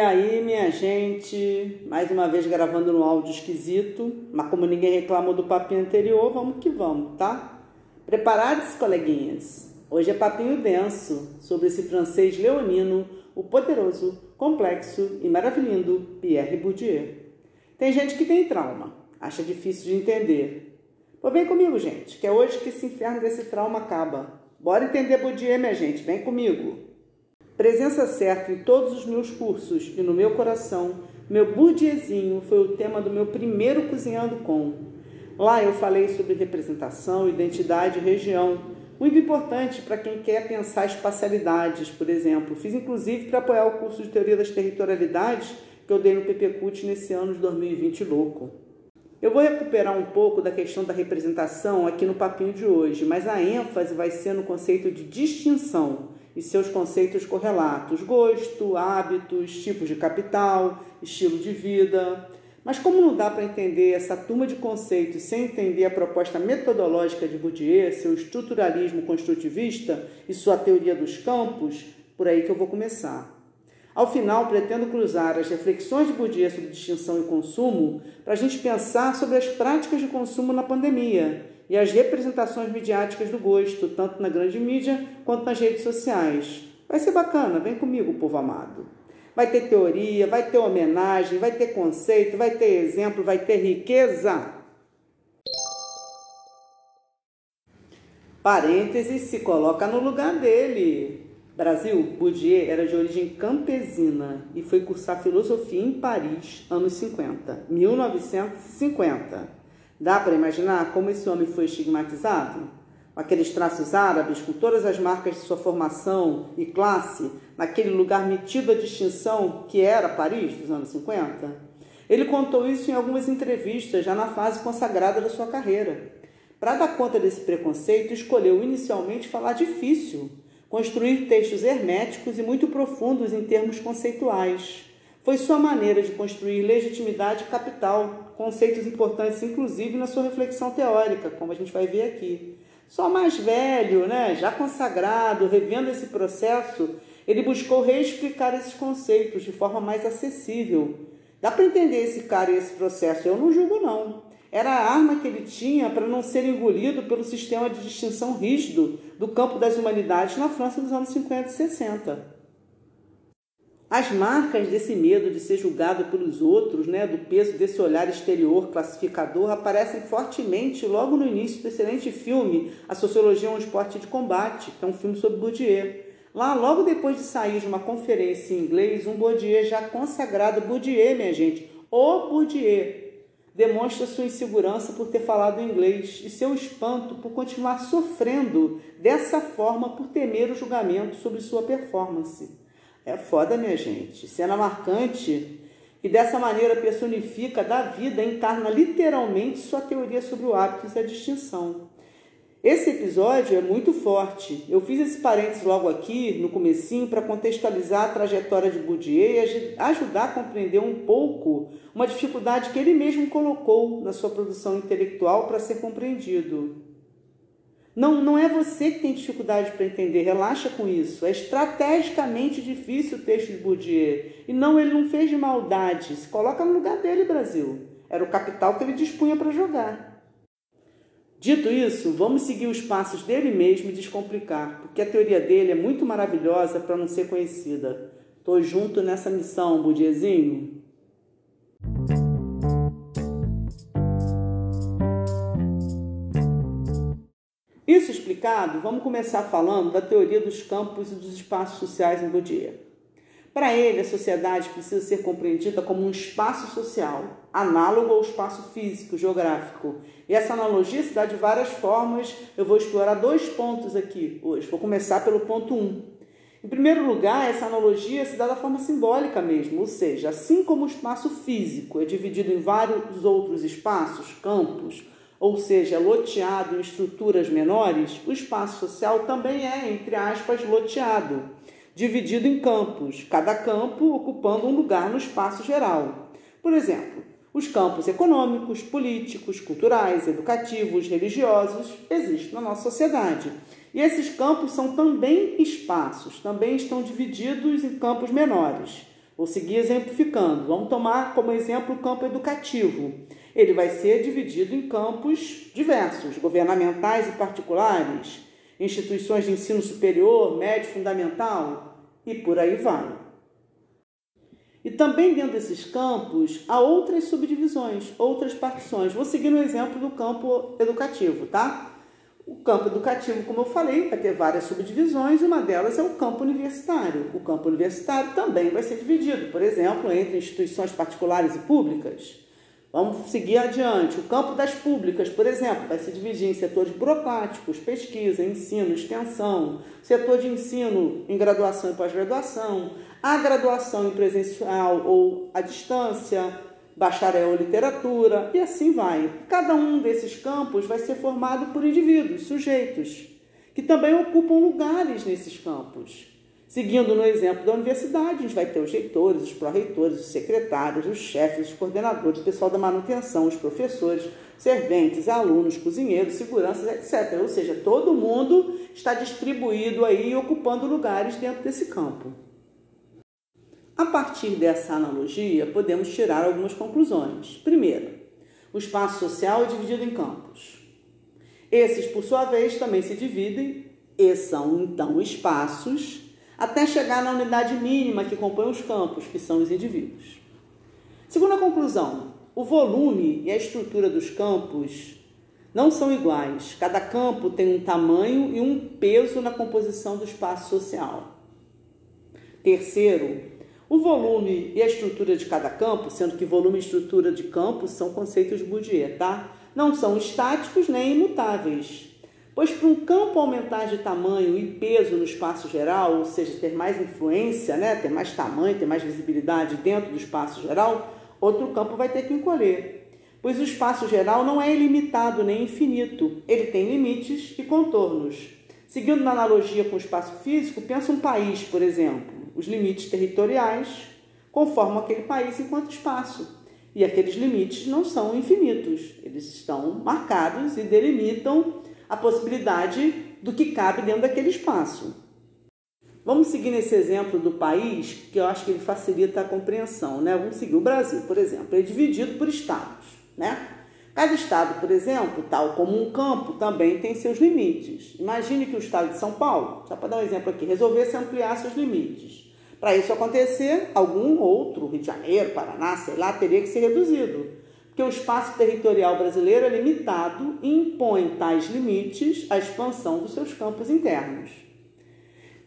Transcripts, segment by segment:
Aí, minha gente, mais uma vez gravando no áudio esquisito, mas como ninguém reclamou do papinho anterior, vamos que vamos, tá? Preparados, coleguinhas? Hoje é papinho denso sobre esse francês leonino, o poderoso, complexo e maravilhoso Pierre Bourdieu. Tem gente que tem trauma, acha difícil de entender. Pô, vem comigo, gente, que é hoje que esse inferno desse trauma acaba. Bora entender Bourdieu, minha gente, vem comigo. Presença certa em todos os meus cursos e no meu coração, meu burdiezinho foi o tema do meu primeiro Cozinhando Com. Lá eu falei sobre representação, identidade e região, muito importante para quem quer pensar espacialidades, por exemplo. Fiz inclusive para apoiar o curso de Teoria das Territorialidades que eu dei no PPCUT nesse ano de 2020 louco. Eu vou recuperar um pouco da questão da representação aqui no papinho de hoje, mas a ênfase vai ser no conceito de distinção e seus conceitos correlatos: gosto, hábitos, tipos de capital, estilo de vida. Mas como não dá para entender essa turma de conceitos sem entender a proposta metodológica de Bourdieu, seu estruturalismo construtivista e sua teoria dos campos, por aí que eu vou começar. Ao final, pretendo cruzar as reflexões de Bourdieu sobre distinção e consumo para a gente pensar sobre as práticas de consumo na pandemia e as representações midiáticas do gosto, tanto na grande mídia quanto nas redes sociais. Vai ser bacana, vem comigo, povo amado. Vai ter teoria, vai ter homenagem, vai ter conceito, vai ter exemplo, vai ter riqueza. Parênteses se coloca no lugar dele. Brasil, Bourdieu era de origem campesina e foi cursar filosofia em Paris, anos 50, 1950. Dá para imaginar como esse homem foi estigmatizado? Aqueles traços árabes, com todas as marcas de sua formação e classe, naquele lugar metido à distinção que era Paris dos anos 50? Ele contou isso em algumas entrevistas, já na fase consagrada da sua carreira. Para dar conta desse preconceito, escolheu inicialmente falar difícil, construir textos herméticos e muito profundos em termos conceituais. Foi sua maneira de construir legitimidade capital, conceitos importantes inclusive na sua reflexão teórica, como a gente vai ver aqui. Só mais velho, né, já consagrado, revendo esse processo, ele buscou reexplicar esses conceitos de forma mais acessível. Dá para entender esse cara e esse processo, eu não julgo não. Era a arma que ele tinha para não ser engolido pelo sistema de distinção rígido do campo das humanidades na França dos anos 50 e 60. As marcas desse medo de ser julgado pelos outros, né, do peso desse olhar exterior classificador, aparecem fortemente logo no início do excelente filme A Sociologia é um Esporte de Combate, que é um filme sobre Bourdieu. Lá, logo depois de sair de uma conferência em inglês, um Bourdieu já consagrado, Bourdieu, minha gente, o Bourdieu, demonstra sua insegurança por ter falado inglês e seu espanto por continuar sofrendo dessa forma por temer o julgamento sobre sua performance. É foda, minha gente. Cena marcante e dessa maneira personifica da vida, encarna literalmente sua teoria sobre o hábito e a distinção. Esse episódio é muito forte. Eu fiz esse parênteses logo aqui, no comecinho, para contextualizar a trajetória de Bourdieu e ajudar a compreender um pouco uma dificuldade que ele mesmo colocou na sua produção intelectual para ser compreendido. Não, não é você que tem dificuldade para entender, relaxa com isso. É estrategicamente difícil o texto de Bourdieu. E não, ele não fez de maldade. Se coloca no lugar dele, Brasil. Era o capital que ele dispunha para jogar. Dito isso, vamos seguir os passos dele mesmo e descomplicar, porque a teoria dele é muito maravilhosa para não ser conhecida. Tô junto nessa missão, Bourdieuzinho. Isso explicado, vamos começar falando da teoria dos campos e dos espaços sociais em Bourdieu. Para ele, a sociedade precisa ser compreendida como um espaço social, análogo ao espaço físico, geográfico. E essa analogia se dá de várias formas. Eu vou explorar dois pontos aqui hoje. Vou começar pelo ponto 1. Um. Em primeiro lugar, essa analogia se dá da forma simbólica mesmo, ou seja, assim como o espaço físico é dividido em vários outros espaços, campos, ou seja, loteado em estruturas menores, o espaço social também é, entre aspas, loteado, dividido em campos, cada campo ocupando um lugar no espaço geral. Por exemplo, os campos econômicos, políticos, culturais, educativos, religiosos existem na nossa sociedade. E esses campos são também espaços, também estão divididos em campos menores. Vou seguir exemplificando. Vamos tomar como exemplo o campo educativo. Ele vai ser dividido em campos diversos, governamentais e particulares, instituições de ensino superior, médio, fundamental e por aí vai. E também dentro desses campos há outras subdivisões, outras partições. Vou seguir no exemplo do campo educativo, tá? O campo educativo, como eu falei, vai ter várias subdivisões, uma delas é o campo universitário. O campo universitário também vai ser dividido, por exemplo, entre instituições particulares e públicas. Vamos seguir adiante. O campo das públicas, por exemplo, vai se dividir em setores burocráticos, pesquisa, ensino, extensão, setor de ensino em graduação e pós-graduação, a graduação em presencial ou à distância, bacharel em literatura e assim vai. Cada um desses campos vai ser formado por indivíduos, sujeitos, que também ocupam lugares nesses campos. Seguindo no exemplo da universidade, a gente vai ter os reitores, os pró-reitores, os secretários, os chefes, os coordenadores, o pessoal da manutenção, os professores, serventes, alunos, cozinheiros, seguranças, etc. Ou seja, todo mundo está distribuído aí ocupando lugares dentro desse campo. A partir dessa analogia, podemos tirar algumas conclusões. Primeiro, o espaço social é dividido em campos. Esses, por sua vez, também se dividem e são então espaços até chegar na unidade mínima que compõe os campos, que são os indivíduos. Segunda conclusão: o volume e a estrutura dos campos não são iguais. Cada campo tem um tamanho e um peso na composição do espaço social. Terceiro, o volume e a estrutura de cada campo, sendo que volume e estrutura de campo são conceitos Bourdieu, tá? Não são estáticos nem imutáveis. Pois para um campo aumentar de tamanho e peso no espaço geral, ou seja, ter mais influência, né, ter mais tamanho, ter mais visibilidade dentro do espaço geral, outro campo vai ter que encolher. Pois o espaço geral não é ilimitado nem infinito, ele tem limites e contornos. Seguindo na analogia com o espaço físico, pensa um país, por exemplo. Os limites territoriais conformam aquele país enquanto espaço. E aqueles limites não são infinitos, eles estão marcados e delimitam a possibilidade do que cabe dentro daquele espaço. Vamos seguir nesse exemplo do país, que eu acho que ele facilita a compreensão, né? Vamos seguir o Brasil, por exemplo, é dividido por estados, né? Cada estado, por exemplo, tal como um campo, também tem seus limites. Imagine que o estado de São Paulo, só para dar um exemplo aqui, resolvesse ampliar seus limites. Para isso acontecer, algum outro, Rio de Janeiro, Paraná, sei lá, teria que ser reduzido que o espaço territorial brasileiro é limitado e impõe tais limites à expansão dos seus campos internos.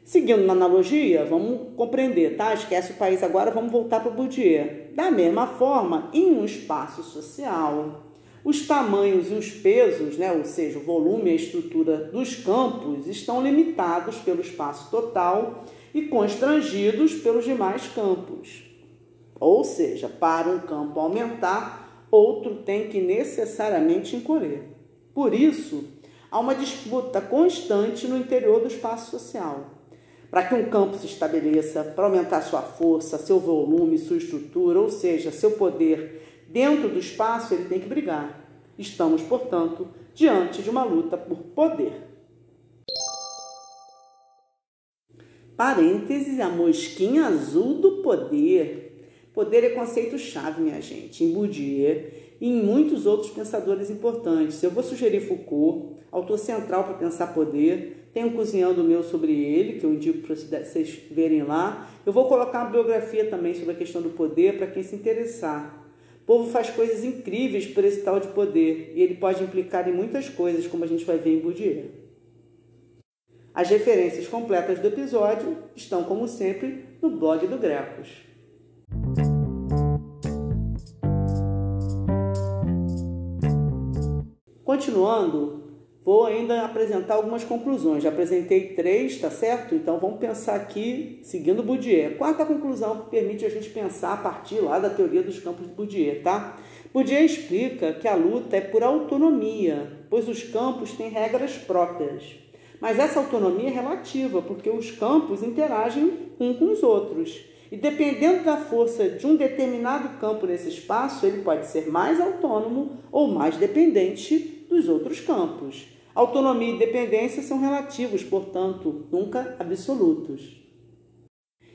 Seguindo na analogia, vamos compreender, tá? Esquece o país agora, vamos voltar para o Bourdieu. Da mesma forma, em um espaço social, os tamanhos e os pesos, né, ou seja, o volume e a estrutura dos campos, estão limitados pelo espaço total e constrangidos pelos demais campos. Ou seja, para um campo aumentar, outro tem que necessariamente encolher. Por isso, há uma disputa constante no interior do espaço social. Para que um campo se estabeleça, para aumentar sua força, seu volume, sua estrutura, ou seja, seu poder dentro do espaço, ele tem que brigar. Estamos, portanto, diante de uma luta por poder. Parênteses, a mosquinha azul do poder. Poder é conceito-chave, minha gente, em Bourdieu e em muitos outros pensadores importantes. Eu vou sugerir Foucault, autor central para pensar poder. Tem um cozinhando meu sobre ele, que eu indico para vocês verem lá. Eu vou colocar uma biografia também sobre a questão do poder para quem se interessar. O povo faz coisas incríveis por esse tal de poder e ele pode implicar em muitas coisas, como a gente vai ver em Bourdieu. As referências completas do episódio estão, como sempre, no blog do Grecos. Continuando, vou ainda apresentar algumas conclusões. Já apresentei três, tá certo? Então vamos pensar aqui seguindo Bourdieu. Quarta conclusão que permite a gente pensar a partir lá da teoria dos campos de Bourdieu, tá? Bourdieu explica que a luta é por autonomia, pois os campos têm regras próprias. Mas essa autonomia é relativa, porque os campos interagem um com os outros. E dependendo da força de um determinado campo nesse espaço, ele pode ser mais autônomo ou mais dependente dos outros campos. Autonomia e dependência são relativos, portanto, nunca absolutos.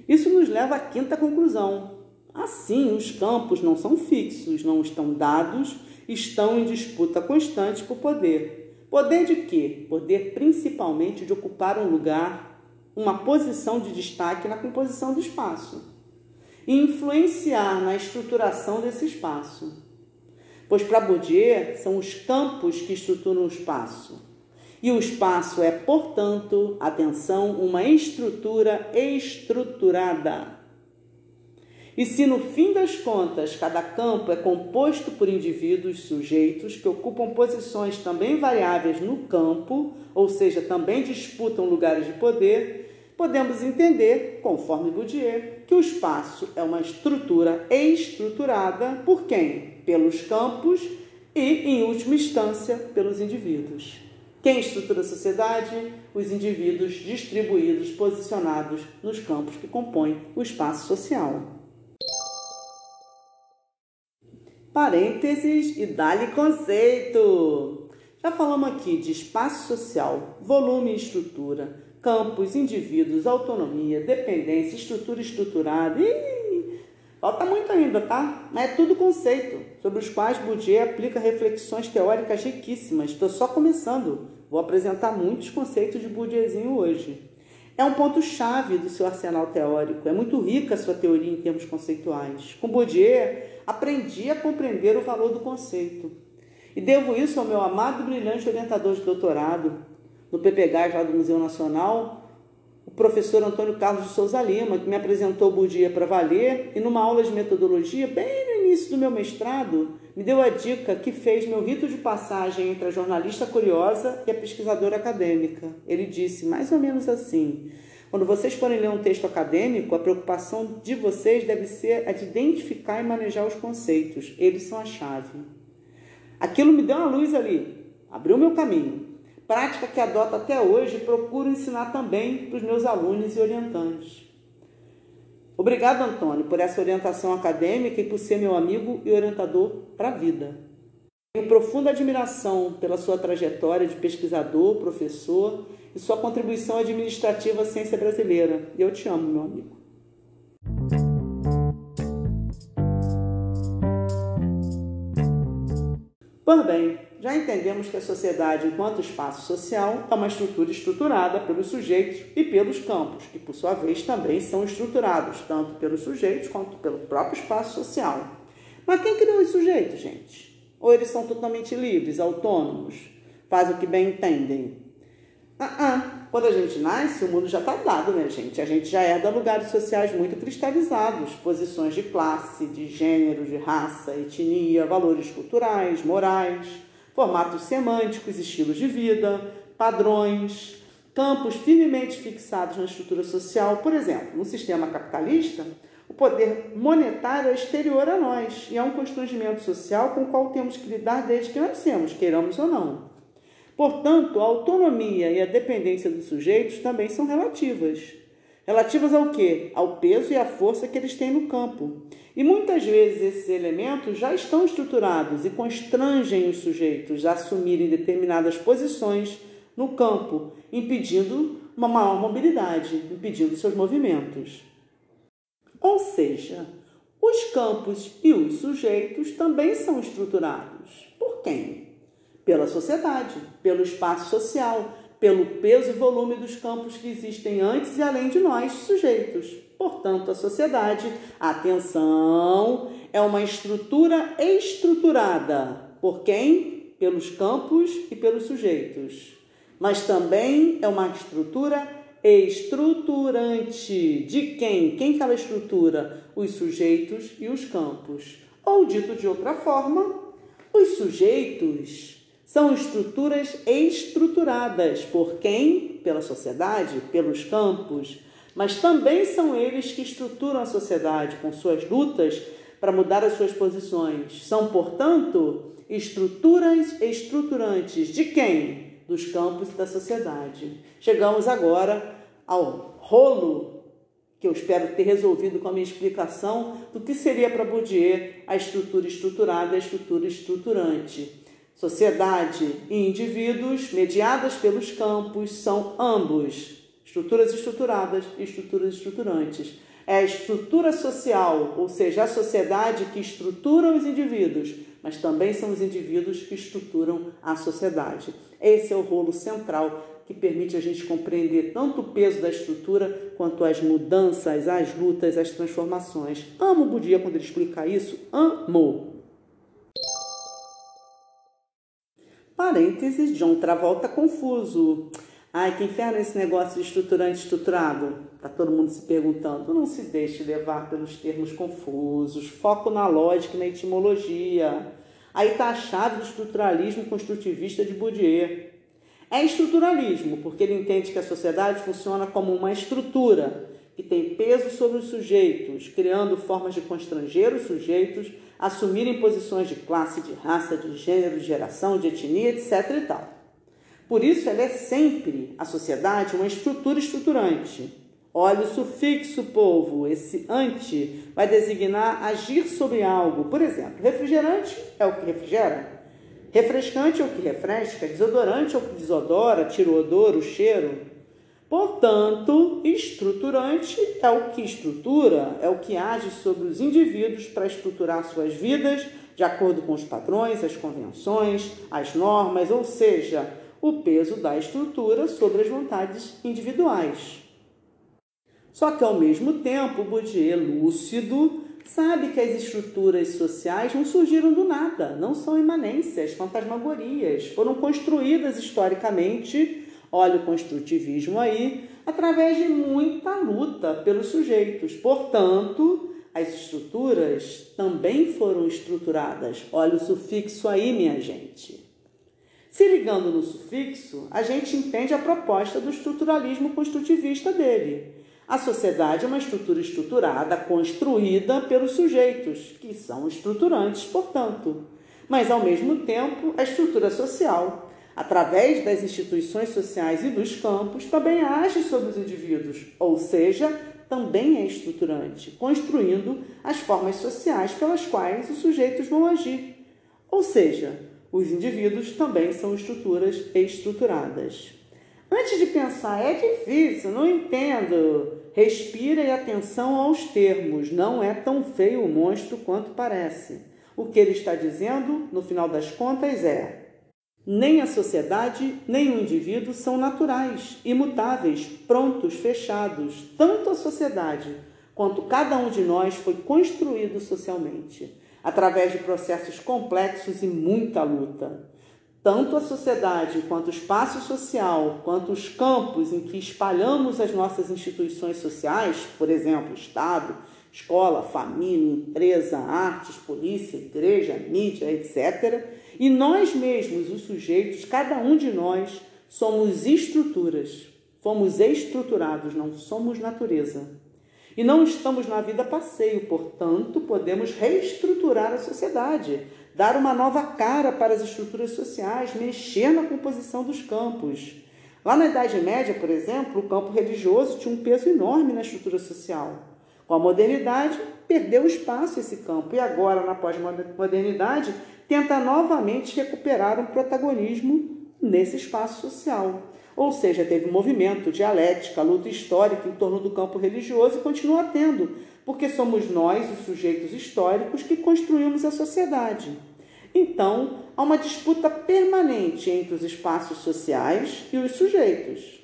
Isso nos leva à quinta conclusão. Assim, os campos não são fixos, não estão dados, estão em disputa constante por poder. Poder de quê? Poder principalmente de ocupar um lugar uma posição de destaque na composição do espaço e influenciar na estruturação desse espaço. Pois para Bourdieu são os campos que estruturam o espaço. E o espaço é, portanto, atenção, uma estrutura estruturada. E se no fim das contas cada campo é composto por indivíduos sujeitos que ocupam posições também variáveis no campo, ou seja, também disputam lugares de poder, podemos entender, conforme Bourdieu, que o espaço é uma estrutura estruturada por quem? Pelos campos e, em última instância, pelos indivíduos. Quem estrutura a sociedade? Os indivíduos distribuídos, posicionados nos campos que compõem o espaço social. Parênteses e dá-lhe conceito. Já falamos aqui de espaço social, volume e estrutura campos, indivíduos, autonomia, dependência, estrutura estruturada. Ih, falta muito ainda, tá? Mas é tudo conceito sobre os quais Bourdieu aplica reflexões teóricas riquíssimas. Estou só começando. Vou apresentar muitos conceitos de Bourdieuzinho hoje. É um ponto-chave do seu arsenal teórico. É muito rica a sua teoria em termos conceituais. Com Bourdieu, aprendi a compreender o valor do conceito. E devo isso ao meu amado e brilhante orientador de doutorado, no PPGAS lá do Museu Nacional, o professor Antônio Carlos de Souza Lima, que me apresentou Bourdieu para valer, e numa aula de metodologia, bem no início do meu mestrado, me deu a dica que fez meu rito de passagem entre a jornalista curiosa e a pesquisadora acadêmica. Ele disse mais ou menos assim: quando vocês forem ler um texto acadêmico, a preocupação de vocês deve ser a de identificar e manejar os conceitos. Eles são a chave. Aquilo me deu uma luz ali, abriu meu caminho prática que adoto até hoje procuro ensinar também para os meus alunos e orientantes. Obrigado, Antônio, por essa orientação acadêmica e por ser meu amigo e orientador para a vida. Tenho profunda admiração pela sua trajetória de pesquisador, professor e sua contribuição administrativa à ciência brasileira. Eu te amo, meu amigo. Pois bem, já entendemos que a sociedade, enquanto espaço social, é uma estrutura estruturada pelos sujeitos e pelos campos, que por sua vez também são estruturados, tanto pelos sujeitos quanto pelo próprio espaço social. Mas quem criou os sujeitos, gente? Ou eles são totalmente livres, autônomos, fazem o que bem entendem? Ah, ah. Quando a gente nasce, o mundo já está dado, né, gente? A gente já herda lugares sociais muito cristalizados, posições de classe, de gênero, de raça, etnia, valores culturais, morais formatos semânticos, estilos de vida, padrões, campos firmemente fixados na estrutura social. Por exemplo, no sistema capitalista, o poder monetário é exterior a nós e é um constrangimento social com o qual temos que lidar desde que nascemos, queiramos ou não. Portanto, a autonomia e a dependência dos sujeitos também são relativas. Relativas ao quê? Ao peso e à força que eles têm no campo. E muitas vezes esses elementos já estão estruturados e constrangem os sujeitos a assumirem determinadas posições no campo, impedindo uma maior mobilidade, impedindo seus movimentos. Ou seja, os campos e os sujeitos também são estruturados. Por quem? Pela sociedade, pelo espaço social, pelo peso e volume dos campos que existem antes e além de nós, sujeitos. Portanto, a sociedade, atenção, é uma estrutura estruturada. Por quem? Pelos campos e pelos sujeitos. Mas também é uma estrutura estruturante. De quem? Quem que ela estrutura? Os sujeitos e os campos. Ou dito de outra forma, os sujeitos São estruturas estruturadas por quem? Pela sociedade, pelos campos, mas também são eles que estruturam a sociedade com suas lutas para mudar as suas posições. São, portanto, estruturas estruturantes de quem? Dos campos da sociedade. Chegamos agora ao rolo que eu espero ter resolvido com a minha explicação do que seria para Bourdieu a estrutura estruturada e a estrutura estruturante. Sociedade e indivíduos, mediadas pelos campos, são ambos estruturas estruturadas e estruturas estruturantes. É a estrutura social, ou seja, a sociedade que estrutura os indivíduos, mas também são os indivíduos que estruturam a sociedade. Esse é o rolo central que permite a gente compreender tanto o peso da estrutura quanto as mudanças, as lutas, as transformações. Amo o Budia quando ele explica isso, amo. Parênteses, John Travolta confuso. Ai, que inferno esse negócio de estruturante estruturado. Tá todo mundo se perguntando. Não se deixe levar pelos termos confusos. Foco na lógica e na etimologia. Aí tá a chave do estruturalismo construtivista de Bourdieu. É estruturalismo, porque ele entende que a sociedade funciona como uma estrutura que tem peso sobre os sujeitos, criando formas de constranger os sujeitos assumirem posições de classe, de raça, de gênero, de geração, de etnia, etc. e tal. Por isso, ela é sempre, a sociedade, uma estrutura estruturante. Olha o sufixo povo, esse ante vai designar agir sobre algo. Por exemplo, refrigerante é o que refrigera, Refrescante é o que refresca, desodorante é o que desodora, tira o odor, o cheiro. Portanto, estruturante é o que estrutura, é o que age sobre os indivíduos para estruturar suas vidas de acordo com os padrões, as convenções, as normas, ou seja, o peso da estrutura sobre as vontades individuais. Só que, ao mesmo tempo, Bourdieu, lúcido, sabe que as estruturas sociais não surgiram do nada, não são imanências, fantasmagorias, foram construídas historicamente, olha o construtivismo aí, através de muita luta pelos sujeitos. Portanto, as estruturas também foram estruturadas. Olha o sufixo aí, minha gente. Se ligando no sufixo, a gente entende a proposta do estruturalismo construtivista dele a sociedade é uma estrutura estruturada, construída pelos sujeitos, que são estruturantes, portanto. Mas, ao mesmo tempo, a estrutura social, através das instituições sociais e dos campos, também age sobre os indivíduos, ou seja, também é estruturante, construindo as formas sociais pelas quais os sujeitos vão agir. Ou seja, os indivíduos também são estruturas estruturadas. Antes de pensar, é difícil, não entendo. Respira e atenção aos termos, não é tão feio o monstro quanto parece. O que ele está dizendo, no final das contas, é: nem a sociedade, nem o indivíduo são naturais, imutáveis, prontos, fechados. Tanto a sociedade quanto cada um de nós foi construído socialmente, através de processos complexos e muita luta tanto a sociedade quanto o espaço social, quanto os campos em que espalhamos as nossas instituições sociais, por exemplo, Estado, escola, família, empresa, artes, polícia, igreja, mídia, etc. E nós mesmos, os sujeitos, cada um de nós, somos estruturas. Fomos estruturados, não somos natureza. E não estamos na vida passeio, portanto, podemos reestruturar a sociedade, dar uma nova cara para as estruturas sociais, mexer na composição dos campos. Lá na Idade Média, por exemplo, o campo religioso tinha um peso enorme na estrutura social. Com a modernidade, perdeu espaço esse campo e agora, na pós-modernidade, tenta novamente recuperar um protagonismo nesse espaço social. Ou seja, teve movimento, dialética, luta histórica em torno do campo religioso e continua tendo, porque somos nós, os sujeitos históricos, que construímos a sociedade. Então, há uma disputa permanente entre os espaços sociais e os sujeitos,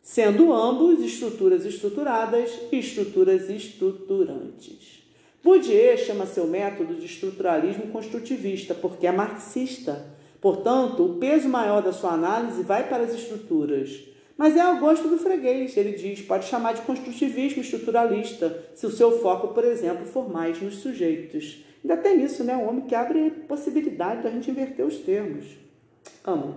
sendo ambos estruturas estruturadas e estruturas estruturantes. Bourdieu chama seu método de estruturalismo construtivista porque é marxista. Portanto, o peso maior da sua análise vai para as estruturas. Mas é ao gosto do freguês, ele diz, pode chamar de construtivismo estruturalista, se o seu foco, por exemplo, for mais nos sujeitos. Ainda tem isso, né? Um homem que abre possibilidade da gente inverter os termos. Amo.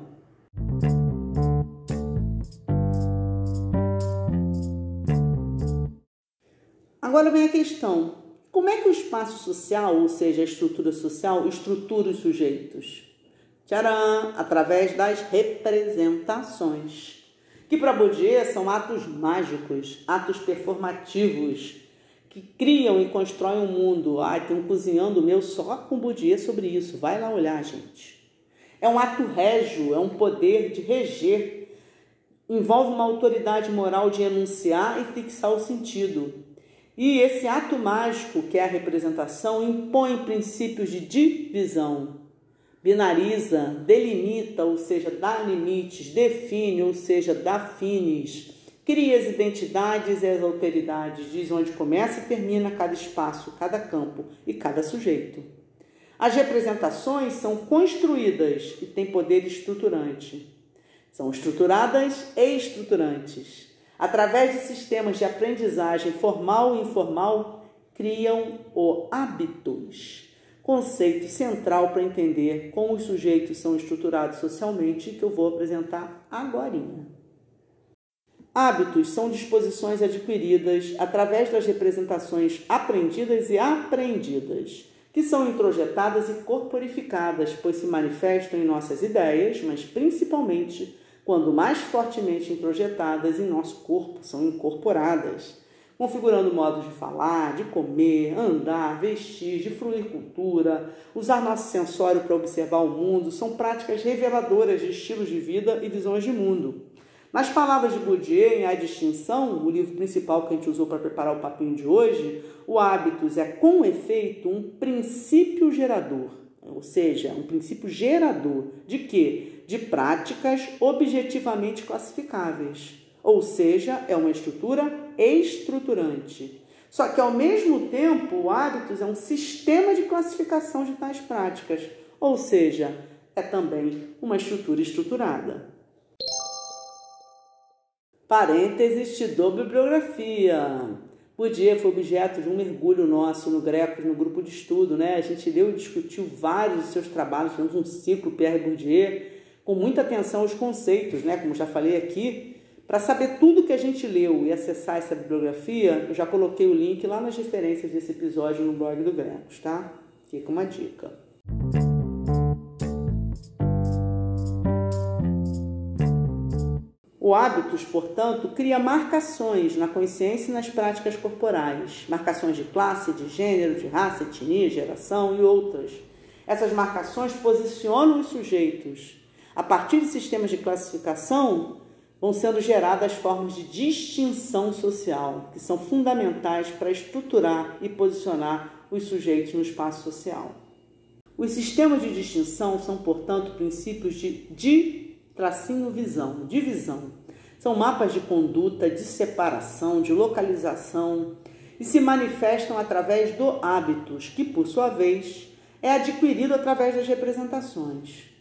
Agora vem a questão: como é que o espaço social, ou seja, a estrutura social, estrutura os sujeitos? Tcharam! Através das representações, que para Bourdieu são atos mágicos, atos performativos, que criam e constroem um mundo. Ai, tem um cozinhando meu só com Bourdieu sobre isso. Vai lá olhar, gente. É um ato régio, é um poder de reger. Envolve uma autoridade moral de enunciar e fixar o sentido. E esse ato mágico, que é a representação, impõe princípios de divisão, binariza, delimita, ou seja, dá limites, define, ou seja, dá fines, cria as identidades e as alteridades, diz onde começa e termina cada espaço, cada campo e cada sujeito. As representações são construídas e têm poder estruturante. São estruturadas e estruturantes através de sistemas de aprendizagem formal e informal, criam o hábitos, conceito central para entender como os sujeitos são estruturados socialmente, que eu vou apresentar agora. Hábitos são disposições adquiridas através das representações aprendidas e aprendidas, que são introjetadas e corporificadas, pois se manifestam em nossas ideias, mas principalmente quando mais fortemente introjetadas em nosso corpo, são incorporadas, configurando modos de falar, de comer, andar, vestir, de fruir cultura, usar nosso sensório para observar o mundo, são práticas reveladoras de estilos de vida e visões de mundo. Nas palavras de Bourdieu, em A Distinção, o livro principal que a gente usou para preparar o papinho de hoje, o hábitos é, com efeito, um princípio gerador, ou seja, um princípio gerador de quê? De práticas objetivamente classificáveis, ou seja, é uma estrutura estruturante. Só que, ao mesmo tempo, o hábitos é um sistema de classificação de tais práticas, ou seja, é também uma estrutura estruturada. Parênteses, te dou bibliografia. Bourdieu foi objeto de um mergulho nosso no Greco, no grupo de estudo, né? A gente leu e discutiu vários dos seus trabalhos, fizemos um ciclo Pierre Bourdieu, com muita atenção aos conceitos, né, como já falei aqui. Para saber tudo que a gente leu e acessar essa bibliografia, eu já coloquei o link lá nas referências desse episódio no blog do Grecos, tá? Fica uma dica. O hábitos, portanto, cria marcações na consciência e nas práticas corporais, marcações de classe, de gênero, de raça, etnia, geração e outras. Essas marcações posicionam os sujeitos a partir de sistemas de classificação, vão sendo geradas formas de distinção social, que são fundamentais para estruturar e posicionar os sujeitos no espaço social. Os sistemas de distinção são, portanto, princípios de, de tracinho visão, divisão. São mapas de conduta, de separação, de localização e se manifestam através do hábitos, que, por sua vez, é adquirido através das representações.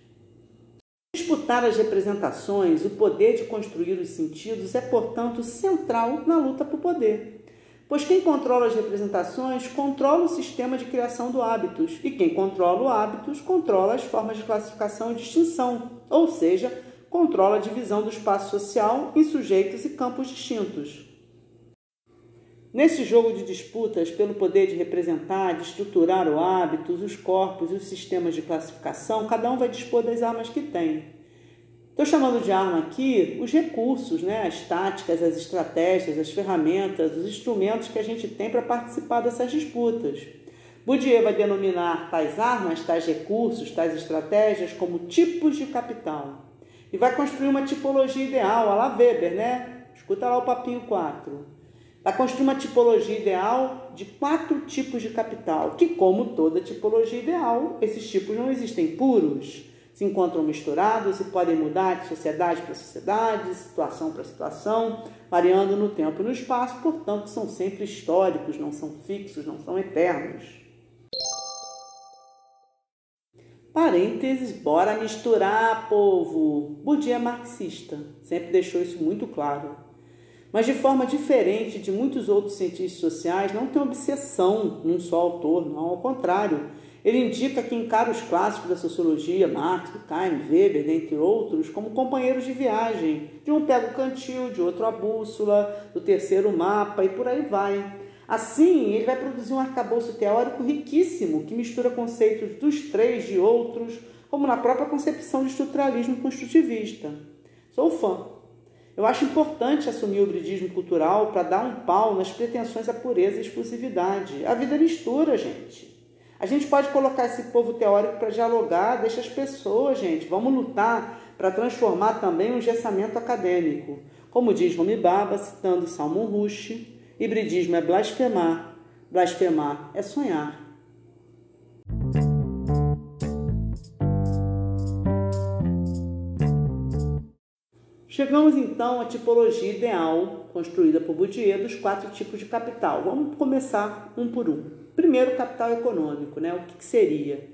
Disputar as representações, o poder de construir os sentidos é, portanto, central na luta por poder. Pois quem controla as representações controla o sistema de criação do hábitos, e quem controla o hábitos controla as formas de classificação e distinção, ou seja, controla a divisão do espaço social em sujeitos e campos distintos. Nesse jogo de disputas pelo poder de representar, de estruturar o hábitos, os corpos e os sistemas de classificação, cada um vai dispor das armas que tem. Estou chamando de arma aqui os recursos, né? as táticas, as estratégias, as ferramentas, os instrumentos que a gente tem para participar dessas disputas. Bourdieu vai denominar tais armas, tais recursos, tais estratégias como tipos de capital. E vai construir uma tipologia ideal, a la Weber, né? Escuta lá o papinho 4 Vai construir uma tipologia ideal de quatro tipos de capital, que, como toda tipologia ideal, esses tipos não existem puros, se encontram misturados e podem mudar de sociedade para sociedade, situação para situação, variando no tempo e no espaço, portanto, são sempre históricos, não são fixos, não são eternos. Parênteses, bora misturar, povo! Bourdieu é marxista, sempre deixou isso muito claro. Mas de forma diferente de muitos outros cientistas sociais, não tem obsessão num só autor, não, ao contrário. Ele indica que encara os clássicos da sociologia, Marx, Durkheim, Weber, dentre outros, como companheiros de viagem. De um pega o cantil, de outro a bússola, do terceiro o mapa e por aí vai. Assim, ele vai produzir um arcabouço teórico riquíssimo, que mistura conceitos dos três de outros, como na própria concepção de estruturalismo construtivista. Sou fã. Eu acho importante assumir o hibridismo cultural para dar um pau nas pretensões à pureza e exclusividade. A vida mistura, gente. A gente pode colocar esse povo teórico para dialogar, deixa as pessoas, gente. Vamos lutar para transformar também o gessamento acadêmico. Como diz Rumi Baba, citando Salmon Rushdie, Hibridismo é blasfemar, blasfemar é sonhar. Chegamos então à tipologia ideal construída por Bourdieu dos quatro tipos de capital. Vamos começar um por um. Primeiro, capital econômico, né? O que, que seria?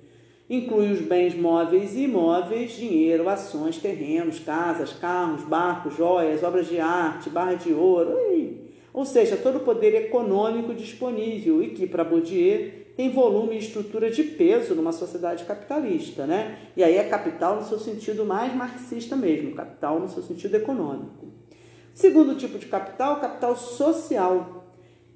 Inclui os bens móveis e imóveis, dinheiro, ações, terrenos, casas, carros, barcos, joias, obras de arte, barras de ouro, ou seja, todo o poder econômico disponível e que, para Bourdieu, tem volume e estrutura de peso numa sociedade capitalista, né? E aí é capital no seu sentido mais marxista mesmo, capital no seu sentido econômico. Segundo tipo de capital, capital social,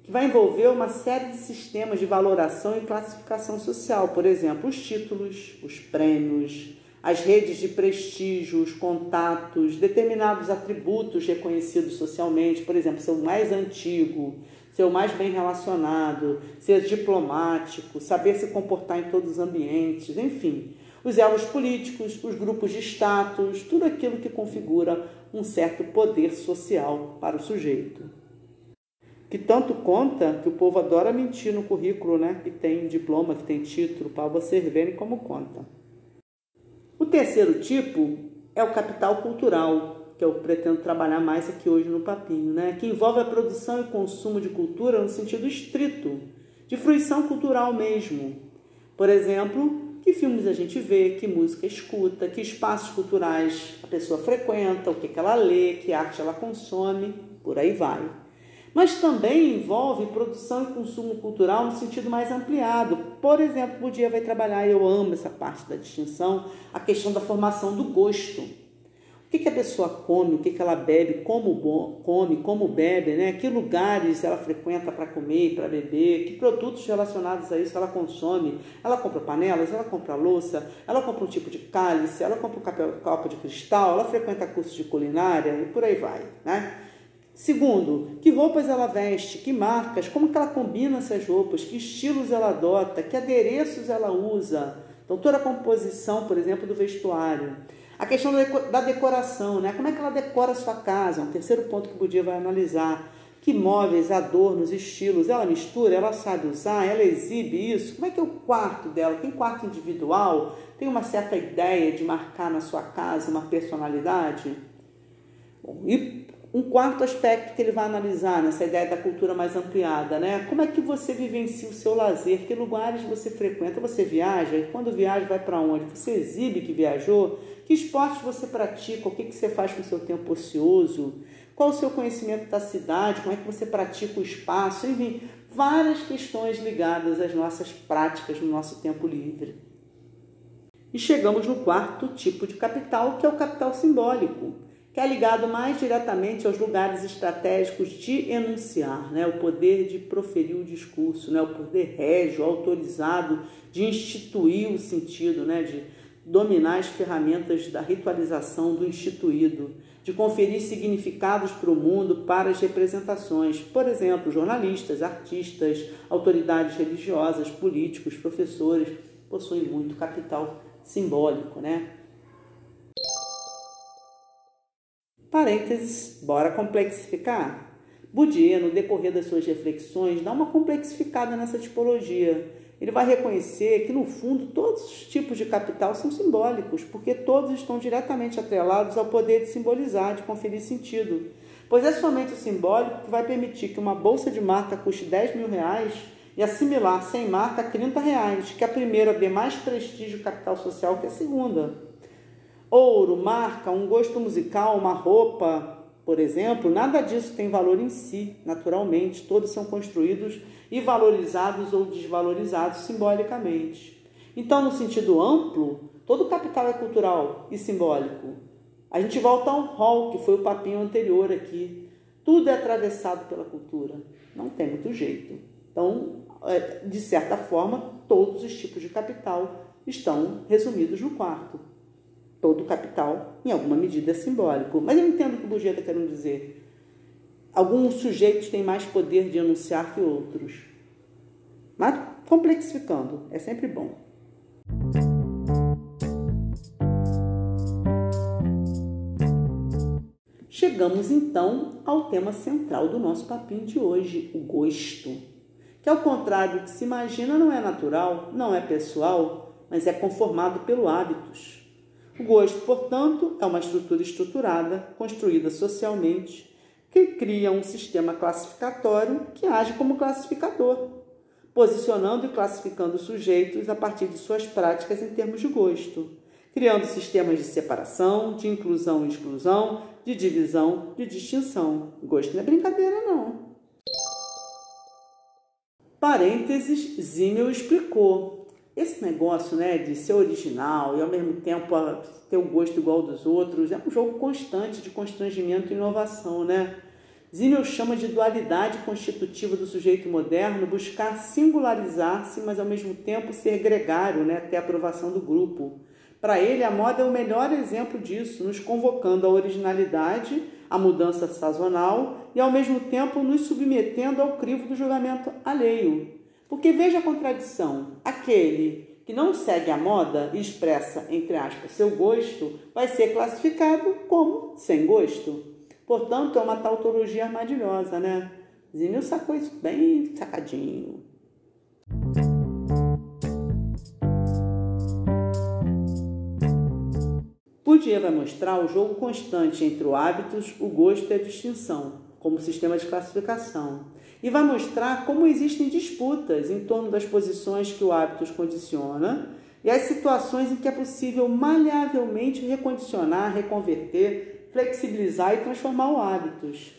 que vai envolver uma série de sistemas de valoração e classificação social, por exemplo, os títulos, os prêmios, as redes de prestígio, os contatos, determinados atributos reconhecidos socialmente, por exemplo, ser o mais antigo, ser o mais bem relacionado, ser diplomático, saber se comportar em todos os ambientes, enfim. Os elos políticos, os grupos de status, tudo aquilo que configura um certo poder social para o sujeito. Que tanto conta que o povo adora mentir no currículo, né? Que tem diploma, que tem título, para vocês verem como conta. O terceiro tipo é o capital cultural, que eu pretendo trabalhar mais aqui hoje no papinho, né? que envolve a produção e consumo de cultura no sentido estrito, de fruição cultural mesmo. Por exemplo, que filmes a gente vê, que música escuta, que espaços culturais a pessoa frequenta, o que, que ela lê, que arte ela consome, por aí vai mas também envolve produção e consumo cultural no sentido mais ampliado. Por exemplo, o dia vai trabalhar, eu amo essa parte da distinção, a questão da formação do gosto. O que, que a pessoa come, o que, que ela bebe, como come, como bebe, né? que lugares ela frequenta para comer, para beber, que produtos relacionados a isso ela consome. Ela compra panelas, ela compra louça, ela compra um tipo de cálice, ela compra um copo de cristal, ela frequenta cursos de culinária e por aí vai. Né? Segundo, que roupas ela veste, que marcas, como que ela combina essas roupas, que estilos ela adota, que adereços ela usa. Então, toda a composição, por exemplo, do vestuário. A questão da decoração, né? Como é que ela decora a sua casa? Um terceiro ponto que o Budia vai analisar. Que móveis, adornos, estilos, ela mistura, ela sabe usar, ela exibe isso. Como é que é o quarto dela? Tem quarto individual? Tem uma certa ideia de marcar na sua casa uma personalidade? Bom, e um quarto aspecto que ele vai analisar nessa ideia da cultura mais ampliada, né? Como é que você vivencia o seu lazer? Que lugares você frequenta? Você viaja? E quando viaja, vai para onde? Você exibe que viajou? Que esportes você pratica? O que, que você faz com o seu tempo ocioso? Qual o seu conhecimento da cidade? Como é que você pratica o espaço? Enfim, várias questões ligadas às nossas práticas no nosso tempo livre. E chegamos no quarto tipo de capital, que é o capital simbólico que é ligado mais diretamente aos lugares estratégicos de enunciar, né? o poder de proferir o discurso, né? o poder régio, autorizado de instituir o sentido, né? de dominar as ferramentas da ritualização do instituído, de conferir significados para o mundo, para as representações. Por exemplo, jornalistas, artistas, autoridades religiosas, políticos, professores possuem muito capital simbólico, né? Parênteses, bora complexificar? Bourdieu, no decorrer das suas reflexões, dá uma complexificada nessa tipologia. Ele vai reconhecer que, no fundo, todos os tipos de capital são simbólicos, porque todos estão diretamente atrelados ao poder de simbolizar, de conferir sentido. Pois é somente o simbólico que vai permitir que uma bolsa de marca custe 10 mil reais e assimilar sem marca 30 reais, que a primeira dê mais prestígio capital social que a segunda ouro, marca, um gosto musical, uma roupa, por exemplo, nada disso tem valor em si, naturalmente, todos são construídos e valorizados ou desvalorizados simbolicamente. Então, no sentido amplo, todo capital é cultural e simbólico. A gente volta ao hall, que foi o papinho anterior aqui. Tudo é atravessado pela cultura. Não tem muito jeito. Então, é, de certa forma, todos os tipos de capital estão resumidos no quarto. Todo capital, em alguma medida, simbólico. Mas eu entendo o que o Bugia querendo dizer. Alguns sujeitos têm mais poder de anunciar que outros. Mas complexificando, é sempre bom. Chegamos então ao tema central do nosso papinho de hoje, o gosto. Que ao contrário do que se imagina, não é natural, não é pessoal, mas é conformado pelo hábitos. O gosto, portanto, é uma estrutura estruturada, construída socialmente, que cria um sistema classificatório que age como classificador, posicionando e classificando sujeitos a partir de suas práticas em termos de gosto, criando sistemas de separação, de inclusão e exclusão, de divisão, de distinção. Gosto não é brincadeira, não. Parênteses, Zimmel explicou esse negócio né, de ser original e ao mesmo tempo ter o gosto igual dos outros é um jogo constante de constrangimento e inovação, né? Zimmel chama de dualidade constitutiva do sujeito moderno, buscar singularizar-se, mas ao mesmo tempo ser gregário, né, ter a aprovação do grupo. Para ele, a moda é o melhor exemplo disso, nos convocando à originalidade, à mudança sazonal e ao mesmo tempo nos submetendo ao crivo do julgamento alheio. Porque veja a contradição: aquele que não segue a moda e expressa, entre aspas, seu gosto, vai ser classificado como sem gosto. Portanto, é uma tautologia armadilhosa, né? Zimil sacou isso bem sacadinho. Bourdieu vai mostrar o jogo constante entre o hábitos, o gosto e a distinção, como sistema de classificação e vai mostrar como existem disputas em torno das posições que o hábitos condiciona e as situações em que é possível maleavelmente recondicionar, reconverter, flexibilizar e transformar o hábitos.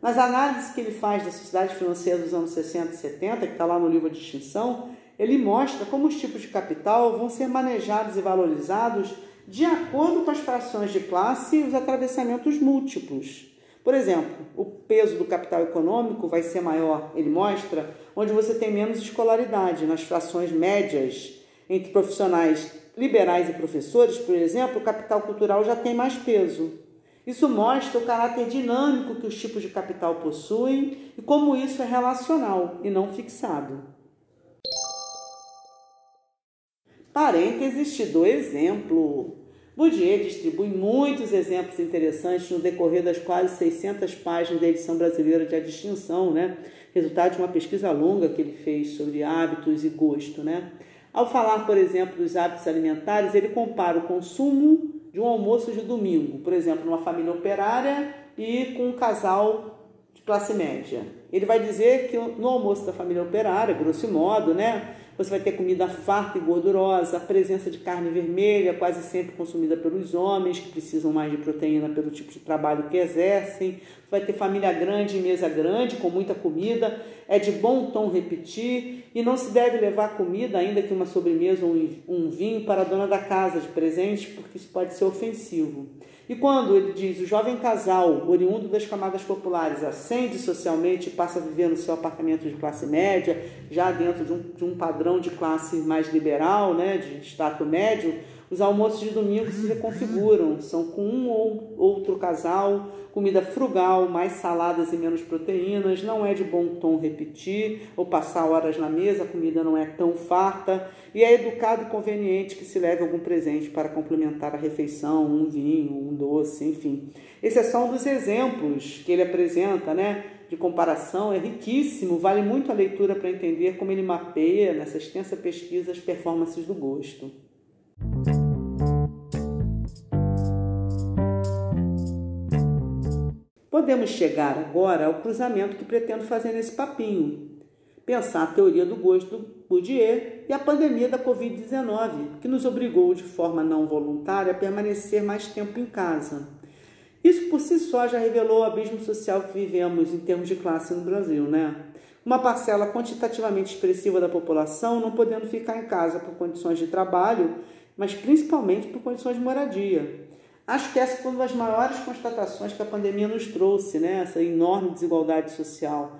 Nas análises que ele faz da sociedade financeira dos anos 60 e 70, que está lá no livro de extinção, ele mostra como os tipos de capital vão ser manejados e valorizados de acordo com as frações de classe e os atravessamentos múltiplos. Por exemplo, o peso do capital econômico vai ser maior, ele mostra, onde você tem menos escolaridade, nas frações médias entre profissionais liberais e professores, por exemplo, o capital cultural já tem mais peso. Isso mostra o caráter dinâmico que os tipos de capital possuem e como isso é relacional e não fixado. Parênteses te dou exemplo. Bourdieu distribui muitos exemplos interessantes no decorrer das quase 600 páginas da edição brasileira de A Distinção, né? resultado de uma pesquisa longa que ele fez sobre hábitos e gosto. Né? Ao falar, por exemplo, dos hábitos alimentares, ele compara o consumo de um almoço de domingo, por exemplo, numa família operária e com um casal de classe média. Ele vai dizer que no almoço da família operária, grosso modo, né, você vai ter comida farta e gordurosa, a presença de carne vermelha, quase sempre consumida pelos homens, que precisam mais de proteína pelo tipo de trabalho que exercem. Você vai ter família grande e mesa grande, com muita comida. É de bom tom repetir e não se deve levar comida, ainda que uma sobremesa ou um vinho, para a dona da casa de presente, porque isso pode ser ofensivo. E quando ele diz o jovem casal, oriundo das camadas populares, ascende socialmente e passa a viver no seu apartamento de classe média, já dentro de um, de um padrão de classe mais liberal, né, de status médio, os almoços de domingo se reconfiguram, são com um ou outro casal, comida frugal, mais saladas e menos proteínas, não é de bom tom repetir ou passar horas na mesa, a comida não é tão farta, e é educado e conveniente que se leve algum presente para complementar a refeição, um vinho, um doce, enfim. Esse é só um dos exemplos que ele apresenta, né? De comparação, é riquíssimo, vale muito a leitura para entender como ele mapeia nessa extensa pesquisa as performances do gosto. Podemos chegar agora ao cruzamento que pretendo fazer nesse papinho. Pensar a teoria do gosto do Bourdieu e a pandemia da Covid-19, que nos obrigou de forma não voluntária a permanecer mais tempo em casa. Isso por si só já revelou o abismo social que vivemos em termos de classe no Brasil, né? Uma parcela quantitativamente expressiva da população não podendo ficar em casa por condições de trabalho, mas principalmente por condições de moradia. Acho que essa foi uma das maiores constatações que a pandemia nos trouxe, né? essa enorme desigualdade social.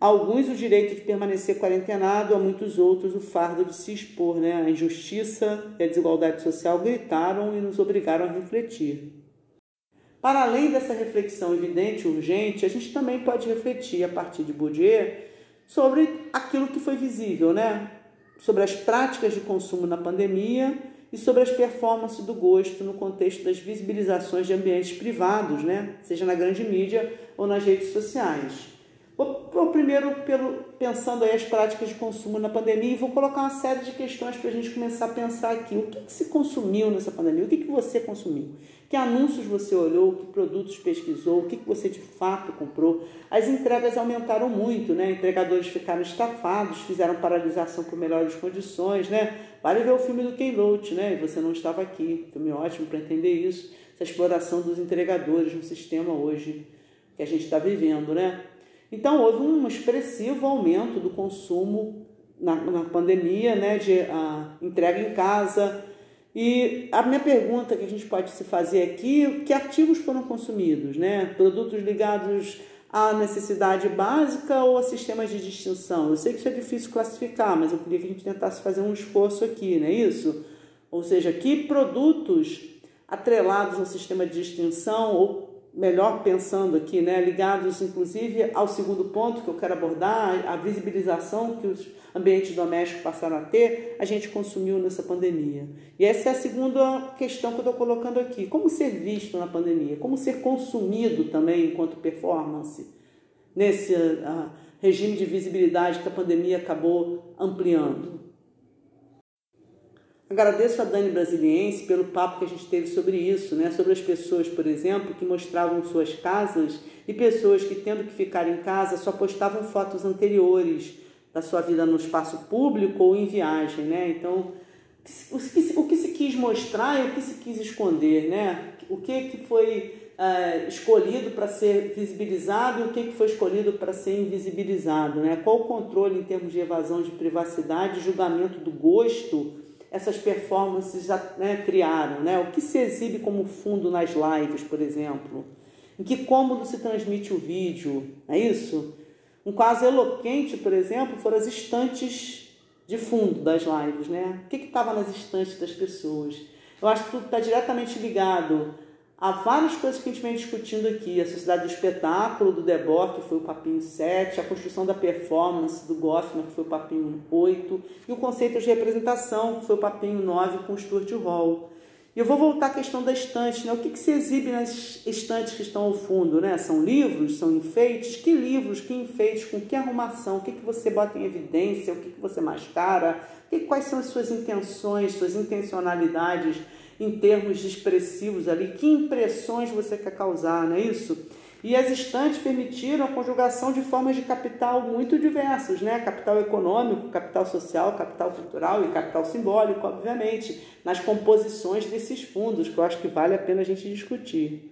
A alguns o direito de permanecer quarentenado, a muitos outros o fardo de se expor. Né? A injustiça e a desigualdade social gritaram e nos obrigaram a refletir. Para além dessa reflexão evidente e urgente, a gente também pode refletir a partir de Bourdieu sobre aquilo que foi visível, né? sobre as práticas de consumo na pandemia e sobre as performances do gosto no contexto das visibilizações de ambientes privados, né? seja na grande mídia ou nas redes sociais. Vou, primeiro pelo, pensando aí as práticas de consumo na pandemia e vou colocar uma série de questões para a gente começar a pensar aqui. O que, que se consumiu nessa pandemia? O que, que você consumiu? Que anúncios você olhou? Que produtos pesquisou? O que, que você de fato comprou? As entregas aumentaram muito, né? Entregadores ficaram estafados, fizeram paralisação por melhores condições, né? Vale ver o filme do Ken Loach, né? E você não estava aqui. Filme ótimo para entender isso. Essa exploração dos entregadores no sistema hoje que a gente está vivendo, né? Então, houve um expressivo aumento do consumo na, na pandemia, né, de a, entrega em casa. E a minha pergunta que a gente pode se fazer aqui, que artigos foram consumidos, né? Produtos ligados à necessidade básica ou a sistemas de distinção? Eu sei que isso é difícil classificar, mas eu queria que a gente tentasse fazer um esforço aqui, não é isso? Ou seja, que produtos atrelados ao sistema de distinção ou melhor pensando aqui, né, ligados inclusive ao segundo ponto que eu quero abordar, a visibilização que os ambientes domésticos passaram a ter, a gente consumiu nessa pandemia. E essa é a segunda questão que eu estou colocando aqui. Como ser visto na pandemia? Como ser consumido também enquanto performance? Nesse uh, regime de visibilidade que a pandemia acabou ampliando. Agradeço a Dani Brasiliense pelo papo que a gente teve sobre isso, né? sobre as pessoas, por exemplo, que mostravam suas casas e pessoas que, tendo que ficar em casa, só postavam fotos anteriores da sua vida no espaço público ou em viagem. Né? Então, o que, o que se quis mostrar e o que se quis esconder, né? o que, que foi uh, escolhido para ser visibilizado e o que, que foi escolhido para ser invisibilizado. Né? Qual o controle em termos de evasão de privacidade, julgamento do gosto essas performances né, criaram, né? O que se exibe como fundo nas lives, por exemplo? Em que cômodo se transmite o vídeo? É isso? Um caso eloquente, por exemplo, foram as estantes de fundo das lives, né? O que estava nas estantes das pessoas? Eu acho que tudo está diretamente ligado Há várias coisas que a gente vem discutindo aqui. A sociedade do espetáculo, do Debord, que foi o papinho 7, a construção da performance, do Goffman, que foi o papinho 8, e o conceito de representação, que foi o papinho 9, com Stuart Hall. E eu vou voltar à questão da estante. Né? O que, que se exibe nas estantes que estão ao fundo? Né? São livros? São enfeites? Que livros? Que enfeites? Com que arrumação? O que, que você bota em evidência? O que, que você mascara? Que, quais são as suas intenções, suas intencionalidades? Em termos expressivos ali, que impressões você quer causar, não é isso? E as estantes permitiram a conjugação de formas de capital muito diversas, né? Capital econômico, capital social, capital cultural e capital simbólico, obviamente, nas composições desses fundos, que eu acho que vale a pena a gente discutir.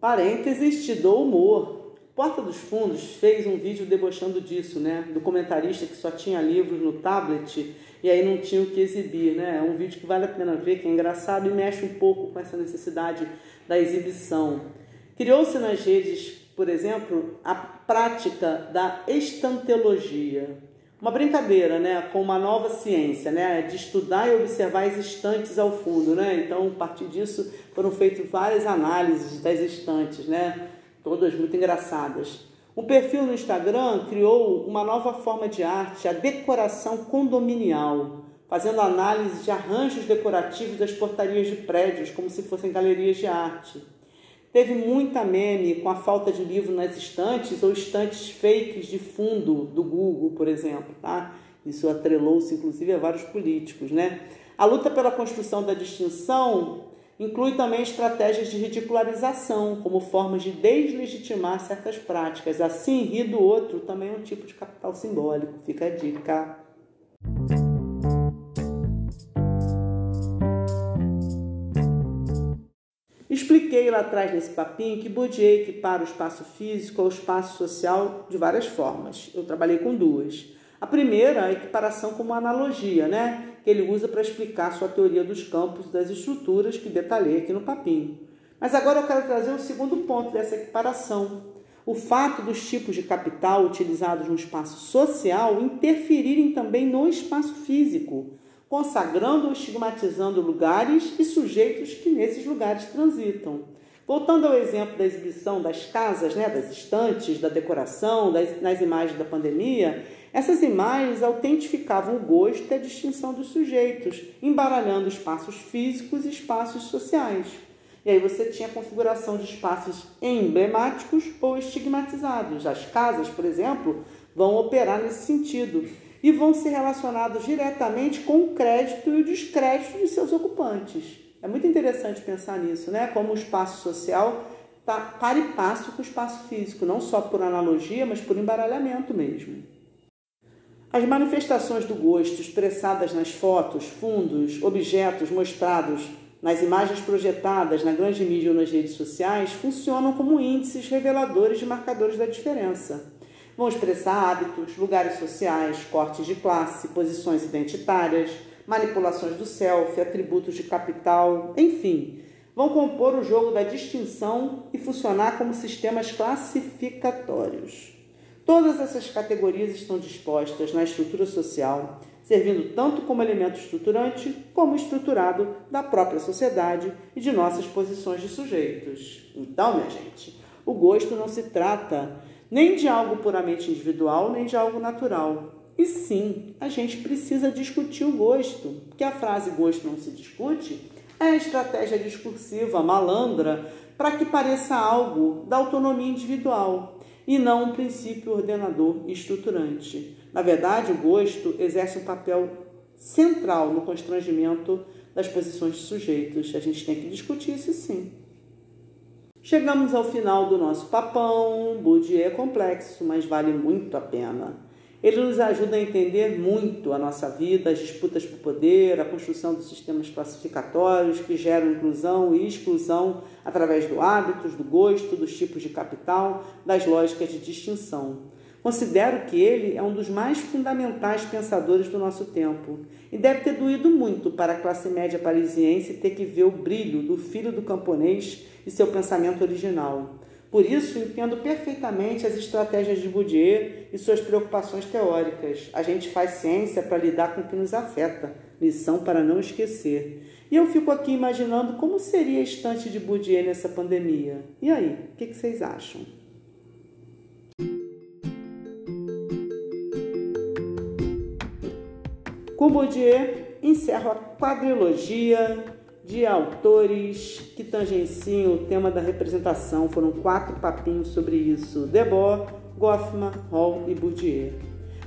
Parênteses, te dou humor. Porta dos Fundos fez um vídeo debochando disso, né? Do comentarista que só tinha livros no tablet e aí não tinha o que exibir, né? É um vídeo que vale a pena ver, que é engraçado e mexe um pouco com essa necessidade da exibição. Criou-se nas redes, por exemplo, a prática da estanteologia. Uma brincadeira, né, com uma nova ciência, né, de estudar e observar as estantes ao fundo, né? Então, a partir disso, foram feitas várias análises das estantes, né? Todas muito engraçadas. O perfil no Instagram criou uma nova forma de arte, a decoração condominial, fazendo análise de arranjos decorativos das portarias de prédios, como se fossem galerias de arte. Teve muita meme com a falta de livro nas estantes ou estantes fakes de fundo do Google, por exemplo. Tá? Isso atrelou-se, inclusive, a vários políticos. Né? A luta pela construção da distinção Inclui também estratégias de ridicularização, como formas de deslegitimar certas práticas. Assim, rir do outro também é um tipo de capital simbólico. Fica a dica. Expliquei lá atrás nesse papinho que Bourdieu equipara o espaço físico ao espaço social de várias formas. Eu trabalhei com duas. A primeira, a equiparação como analogia, né? que ele usa para explicar sua teoria dos campos das estruturas que detalhei aqui no papinho. Mas agora eu quero trazer o segundo ponto dessa equiparação. O fato dos tipos de capital utilizados no espaço social interferirem também no espaço físico, consagrando ou estigmatizando lugares e sujeitos que nesses lugares transitam. Voltando ao exemplo da exibição das casas, né, das estantes, da decoração, das, nas imagens da pandemia, essas imagens autentificavam o gosto e a distinção dos sujeitos, embaralhando espaços físicos e espaços sociais. E aí você tinha a configuração de espaços emblemáticos ou estigmatizados. As casas, por exemplo, vão operar nesse sentido e vão ser relacionados diretamente com o crédito e o descrédito de seus ocupantes. É muito interessante pensar nisso, né? Como o espaço social está para e passo com o espaço físico, não só por analogia, mas por embaralhamento mesmo. As manifestações do gosto expressadas nas fotos, fundos, objetos mostrados nas imagens projetadas na grande mídia ou nas redes sociais funcionam como índices reveladores de marcadores da diferença. Vão expressar hábitos, lugares sociais, cortes de classe, posições identitárias, manipulações do self, atributos de capital, enfim, vão compor o jogo da distinção e funcionar como sistemas classificatórios. Todas essas categorias estão dispostas na estrutura social, servindo tanto como elemento estruturante como estruturado da própria sociedade e de nossas posições de sujeitos. Então, minha gente, o gosto não se trata nem de algo puramente individual, nem de algo natural. E sim, a gente precisa discutir o gosto, porque a frase gosto não se discute é a estratégia discursiva malandra para que pareça algo da autonomia individual e não um princípio ordenador e estruturante. Na verdade, o gosto exerce um papel central no constrangimento das posições de sujeitos. A gente tem que discutir isso sim. Chegamos ao final do nosso papão. Bourdieu é complexo, mas vale muito a pena. Ele nos ajuda a entender muito a nossa vida, as disputas por poder, a construção dos sistemas classificatórios que geram inclusão e exclusão através do hábitos, do gosto, dos tipos de capital, das lógicas de distinção. Considero que ele é um dos mais fundamentais pensadores do nosso tempo e deve ter doído muito para a classe média parisiense ter que ver o brilho do filho do camponês e seu pensamento original. Por isso, entendo perfeitamente as estratégias de Bourdieu e suas preocupações teóricas. A gente faz ciência para lidar com o que nos afeta, lição para não esquecer. E eu fico aqui imaginando como seria a estante de Bourdieu nessa pandemia. E aí, o que, que vocês acham? Com Bourdieu, encerro a quadrilogia de autores que tangenciam o tema da representação. Foram quatro papinhos sobre isso: Debord, Goffman, Hall e Bourdieu.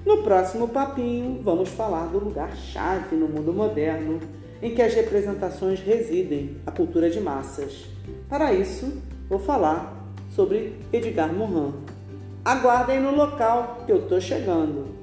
No próximo papinho, vamos falar do lugar-chave no mundo moderno em que as representações residem, a cultura de massas. Para isso, vou falar sobre Edgar Morin. Aguardem no local que eu estou chegando.